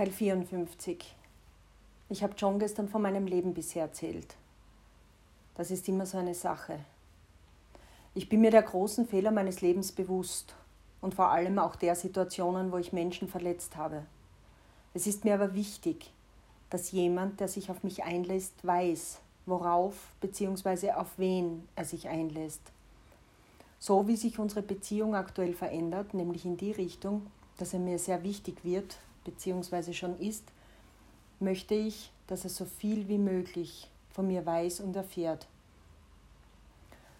Teil 54. Ich habe John gestern von meinem Leben bisher erzählt. Das ist immer so eine Sache. Ich bin mir der großen Fehler meines Lebens bewusst und vor allem auch der Situationen, wo ich Menschen verletzt habe. Es ist mir aber wichtig, dass jemand, der sich auf mich einlässt, weiß, worauf bzw. auf wen er sich einlässt. So wie sich unsere Beziehung aktuell verändert, nämlich in die Richtung, dass er mir sehr wichtig wird, beziehungsweise schon ist, möchte ich, dass er so viel wie möglich von mir weiß und erfährt.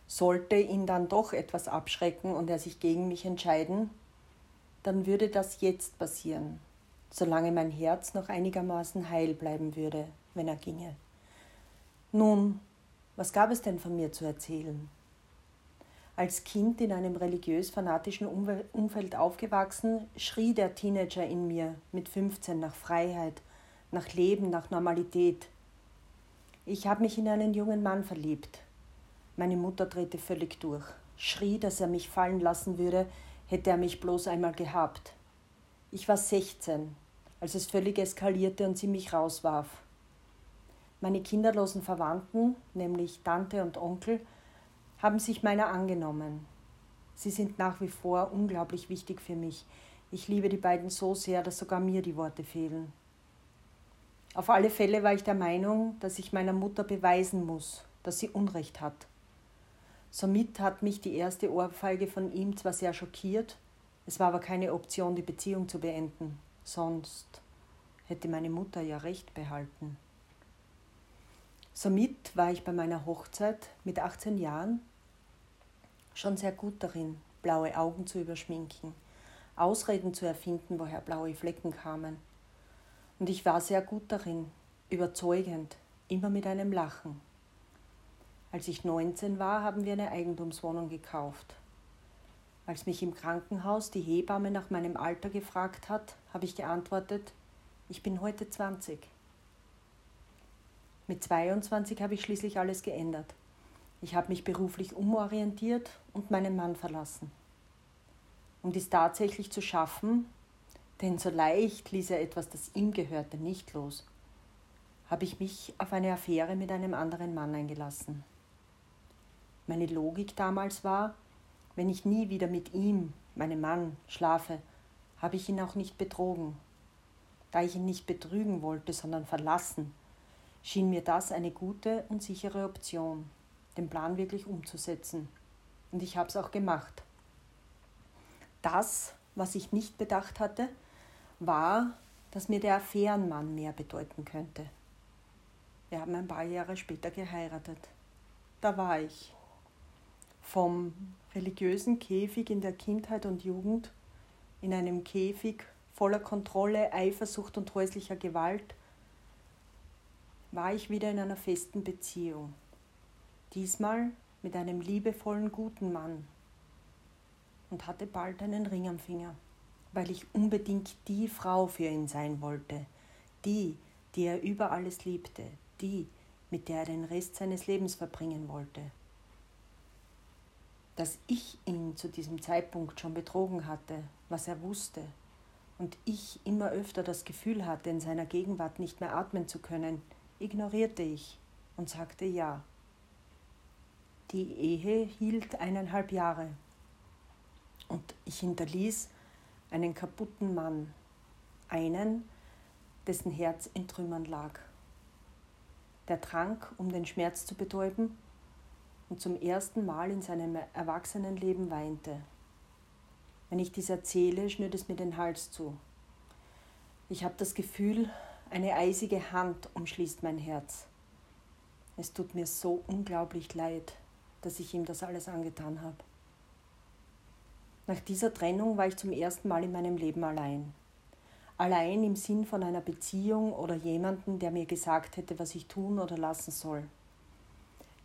Sollte ihn dann doch etwas abschrecken und er sich gegen mich entscheiden, dann würde das jetzt passieren, solange mein Herz noch einigermaßen heil bleiben würde, wenn er ginge. Nun, was gab es denn von mir zu erzählen? Als Kind in einem religiös-fanatischen Umfeld aufgewachsen, schrie der Teenager in mir mit 15 nach Freiheit, nach Leben, nach Normalität. Ich habe mich in einen jungen Mann verliebt. Meine Mutter drehte völlig durch, schrie, dass er mich fallen lassen würde, hätte er mich bloß einmal gehabt. Ich war 16, als es völlig eskalierte und sie mich rauswarf. Meine kinderlosen Verwandten, nämlich Tante und Onkel, haben sich meiner angenommen. Sie sind nach wie vor unglaublich wichtig für mich. Ich liebe die beiden so sehr, dass sogar mir die Worte fehlen. Auf alle Fälle war ich der Meinung, dass ich meiner Mutter beweisen muss, dass sie Unrecht hat. Somit hat mich die erste Ohrfeige von ihm zwar sehr schockiert, es war aber keine Option, die Beziehung zu beenden. Sonst hätte meine Mutter ja recht behalten. Somit war ich bei meiner Hochzeit mit 18 Jahren schon sehr gut darin, blaue Augen zu überschminken, Ausreden zu erfinden, woher blaue Flecken kamen. Und ich war sehr gut darin, überzeugend, immer mit einem Lachen. Als ich 19 war, haben wir eine Eigentumswohnung gekauft. Als mich im Krankenhaus die Hebamme nach meinem Alter gefragt hat, habe ich geantwortet, ich bin heute 20. Mit 22 habe ich schließlich alles geändert. Ich habe mich beruflich umorientiert und meinen Mann verlassen. Um dies tatsächlich zu schaffen, denn so leicht ließ er etwas, das ihm gehörte, nicht los, habe ich mich auf eine Affäre mit einem anderen Mann eingelassen. Meine Logik damals war, wenn ich nie wieder mit ihm, meinem Mann, schlafe, habe ich ihn auch nicht betrogen. Da ich ihn nicht betrügen wollte, sondern verlassen, schien mir das eine gute und sichere Option den Plan wirklich umzusetzen. Und ich habe es auch gemacht. Das, was ich nicht bedacht hatte, war, dass mir der Affärenmann mehr bedeuten könnte. Wir haben ein paar Jahre später geheiratet. Da war ich. Vom religiösen Käfig in der Kindheit und Jugend in einem Käfig voller Kontrolle, Eifersucht und häuslicher Gewalt war ich wieder in einer festen Beziehung diesmal mit einem liebevollen guten Mann und hatte bald einen Ring am Finger, weil ich unbedingt die Frau für ihn sein wollte, die, die er über alles liebte, die, mit der er den Rest seines Lebens verbringen wollte. Dass ich ihn zu diesem Zeitpunkt schon betrogen hatte, was er wusste, und ich immer öfter das Gefühl hatte, in seiner Gegenwart nicht mehr atmen zu können, ignorierte ich und sagte ja. Die Ehe hielt eineinhalb Jahre und ich hinterließ einen kaputten Mann, einen, dessen Herz in Trümmern lag. Der trank, um den Schmerz zu betäuben und zum ersten Mal in seinem Erwachsenenleben weinte. Wenn ich dies erzähle, schnürt es mir den Hals zu. Ich habe das Gefühl, eine eisige Hand umschließt mein Herz. Es tut mir so unglaublich leid dass ich ihm das alles angetan habe. Nach dieser Trennung war ich zum ersten Mal in meinem Leben allein. Allein im Sinn von einer Beziehung oder jemanden, der mir gesagt hätte, was ich tun oder lassen soll.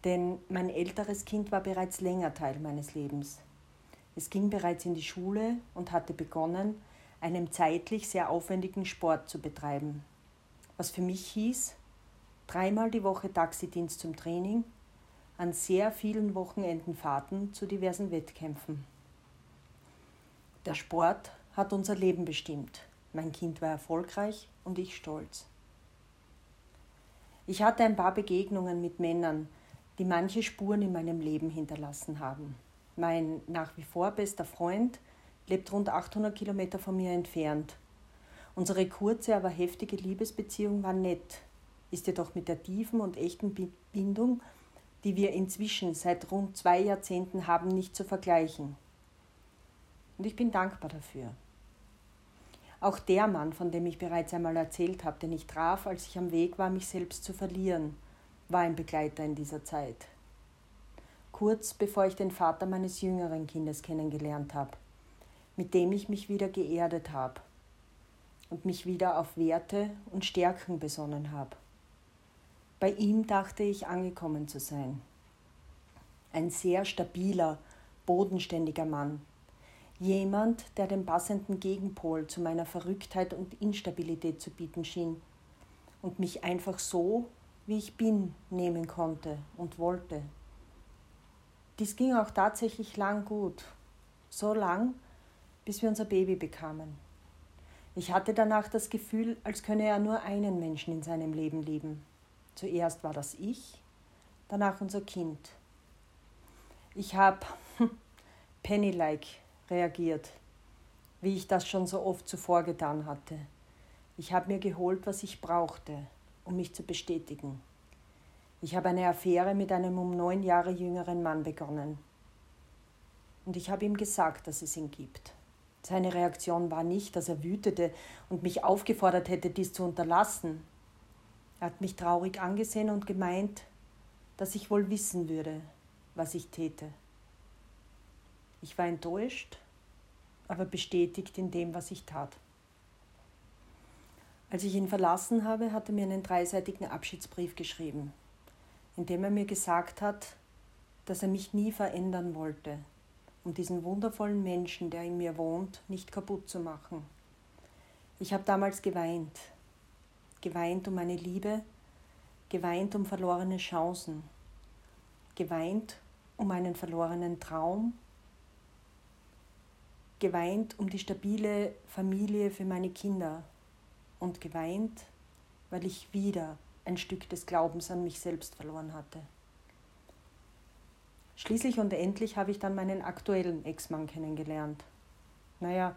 Denn mein älteres Kind war bereits länger Teil meines Lebens. Es ging bereits in die Schule und hatte begonnen, einen zeitlich sehr aufwendigen Sport zu betreiben. Was für mich hieß, dreimal die Woche Taxidienst zum Training an sehr vielen Wochenenden Fahrten zu diversen Wettkämpfen. Der Sport hat unser Leben bestimmt, Mein Kind war erfolgreich und ich stolz. Ich hatte ein paar Begegnungen mit Männern, die manche Spuren in meinem Leben hinterlassen haben. Mein nach wie vor bester Freund lebt rund 800 Kilometer von mir entfernt. Unsere kurze, aber heftige Liebesbeziehung war nett, ist jedoch mit der tiefen und echten Bindung, die wir inzwischen seit rund zwei Jahrzehnten haben, nicht zu vergleichen. Und ich bin dankbar dafür. Auch der Mann, von dem ich bereits einmal erzählt habe, den ich traf, als ich am Weg war, mich selbst zu verlieren, war ein Begleiter in dieser Zeit. Kurz bevor ich den Vater meines jüngeren Kindes kennengelernt habe, mit dem ich mich wieder geerdet habe und mich wieder auf Werte und Stärken besonnen habe. Bei ihm dachte ich angekommen zu sein. Ein sehr stabiler, bodenständiger Mann, Jemand, der den passenden Gegenpol zu meiner Verrücktheit und Instabilität zu bieten schien und mich einfach so, wie ich bin, nehmen konnte und wollte. Dies ging auch tatsächlich lang gut, so lang, bis wir unser Baby bekamen. Ich hatte danach das Gefühl, als könne er nur einen Menschen in seinem Leben lieben. Zuerst war das ich, danach unser Kind. Ich habe Penny-like reagiert, wie ich das schon so oft zuvor getan hatte. Ich habe mir geholt, was ich brauchte, um mich zu bestätigen. Ich habe eine Affäre mit einem um neun Jahre jüngeren Mann begonnen. Und ich habe ihm gesagt, dass es ihn gibt. Seine Reaktion war nicht, dass er wütete und mich aufgefordert hätte, dies zu unterlassen. Er hat mich traurig angesehen und gemeint, dass ich wohl wissen würde, was ich täte. Ich war enttäuscht, aber bestätigt in dem, was ich tat. Als ich ihn verlassen habe, hat er mir einen dreiseitigen Abschiedsbrief geschrieben, in dem er mir gesagt hat, dass er mich nie verändern wollte, um diesen wundervollen Menschen, der in mir wohnt, nicht kaputt zu machen. Ich habe damals geweint, geweint um meine Liebe, geweint um verlorene Chancen, geweint um einen verlorenen Traum geweint um die stabile Familie für meine Kinder und geweint, weil ich wieder ein Stück des Glaubens an mich selbst verloren hatte. Schließlich und endlich habe ich dann meinen aktuellen Ex-Mann kennengelernt. Naja,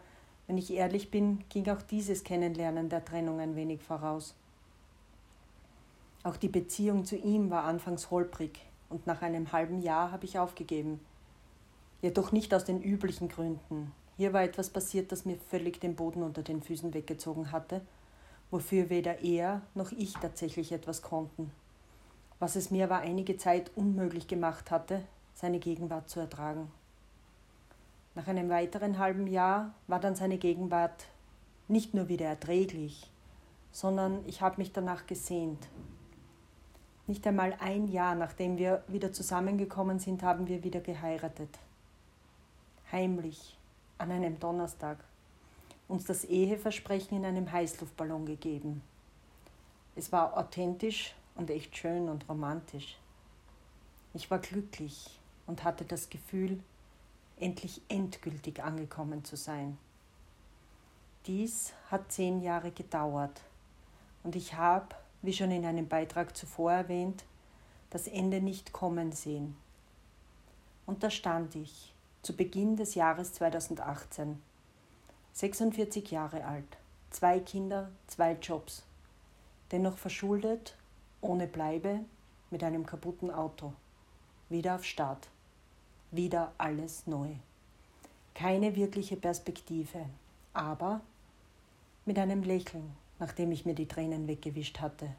wenn ich ehrlich bin, ging auch dieses Kennenlernen der Trennung ein wenig voraus. Auch die Beziehung zu ihm war anfangs holprig und nach einem halben Jahr habe ich aufgegeben. Jedoch nicht aus den üblichen Gründen, hier war etwas passiert, das mir völlig den Boden unter den Füßen weggezogen hatte, wofür weder er noch ich tatsächlich etwas konnten, was es mir aber einige Zeit unmöglich gemacht hatte, seine Gegenwart zu ertragen. Nach einem weiteren halben Jahr war dann seine Gegenwart nicht nur wieder erträglich, sondern ich habe mich danach gesehnt. Nicht einmal ein Jahr nachdem wir wieder zusammengekommen sind, haben wir wieder geheiratet. Heimlich, an einem Donnerstag uns das Eheversprechen in einem Heißluftballon gegeben. Es war authentisch und echt schön und romantisch. Ich war glücklich und hatte das Gefühl, endlich endgültig angekommen zu sein. Dies hat zehn Jahre gedauert und ich habe, wie schon in einem Beitrag zuvor erwähnt, das Ende nicht kommen sehen. Und da stand ich, zu Beginn des Jahres 2018. 46 Jahre alt, zwei Kinder, zwei Jobs. Dennoch verschuldet, ohne Bleibe, mit einem kaputten Auto. Wieder auf Start. Wieder alles neu. Keine wirkliche Perspektive, aber mit einem Lächeln, nachdem ich mir die Tränen weggewischt hatte.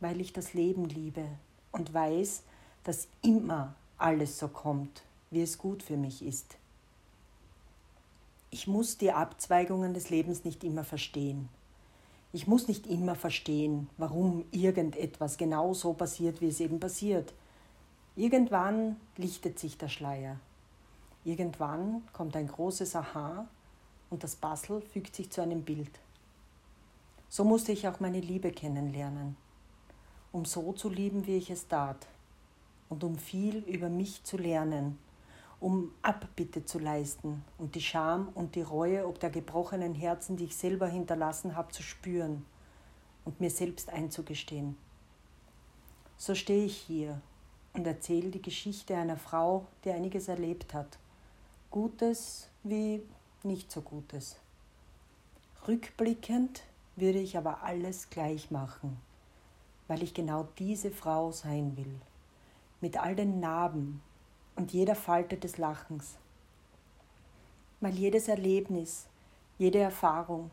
Weil ich das Leben liebe und weiß, dass immer alles so kommt, wie es gut für mich ist. Ich muss die Abzweigungen des Lebens nicht immer verstehen. Ich muss nicht immer verstehen, warum irgendetwas genau so passiert, wie es eben passiert. Irgendwann lichtet sich der Schleier. Irgendwann kommt ein großes Aha und das Puzzle fügt sich zu einem Bild. So musste ich auch meine Liebe kennenlernen, um so zu lieben, wie ich es tat, und um viel über mich zu lernen um Abbitte zu leisten und die Scham und die Reue ob der gebrochenen Herzen, die ich selber hinterlassen habe, zu spüren und mir selbst einzugestehen. So stehe ich hier und erzähle die Geschichte einer Frau, die einiges erlebt hat. Gutes wie nicht so Gutes. Rückblickend würde ich aber alles gleich machen, weil ich genau diese Frau sein will, mit all den Narben und jeder Falte des Lachens, weil jedes Erlebnis, jede Erfahrung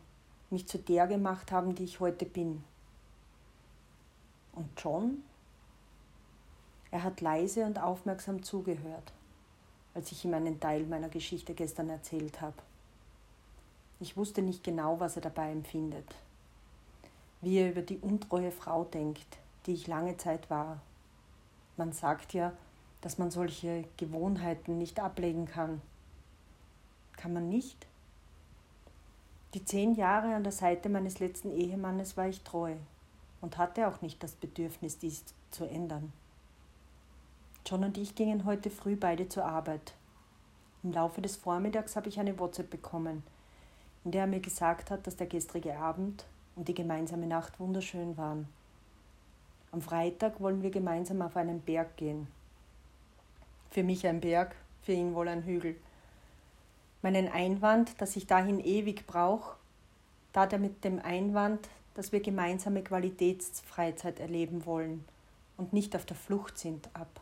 mich zu der gemacht haben, die ich heute bin. Und John er hat leise und aufmerksam zugehört, als ich ihm einen Teil meiner Geschichte gestern erzählt habe. Ich wusste nicht genau, was er dabei empfindet, wie er über die untreue Frau denkt, die ich lange Zeit war. Man sagt ja, dass man solche Gewohnheiten nicht ablegen kann. Kann man nicht? Die zehn Jahre an der Seite meines letzten Ehemannes war ich treu und hatte auch nicht das Bedürfnis, dies zu ändern. John und ich gingen heute früh beide zur Arbeit. Im Laufe des Vormittags habe ich eine WhatsApp bekommen, in der er mir gesagt hat, dass der gestrige Abend und die gemeinsame Nacht wunderschön waren. Am Freitag wollen wir gemeinsam auf einen Berg gehen. Für mich ein Berg, für ihn wohl ein Hügel. Meinen Einwand, dass ich dahin ewig brauche, tat er mit dem Einwand, dass wir gemeinsame Qualitätsfreizeit erleben wollen und nicht auf der Flucht sind, ab.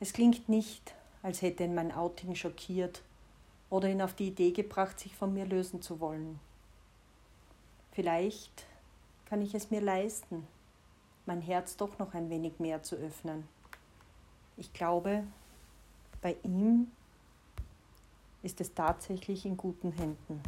Es klingt nicht, als hätte ihn mein Outing schockiert oder ihn auf die Idee gebracht, sich von mir lösen zu wollen. Vielleicht kann ich es mir leisten, mein Herz doch noch ein wenig mehr zu öffnen. Ich glaube, bei ihm ist es tatsächlich in guten Händen.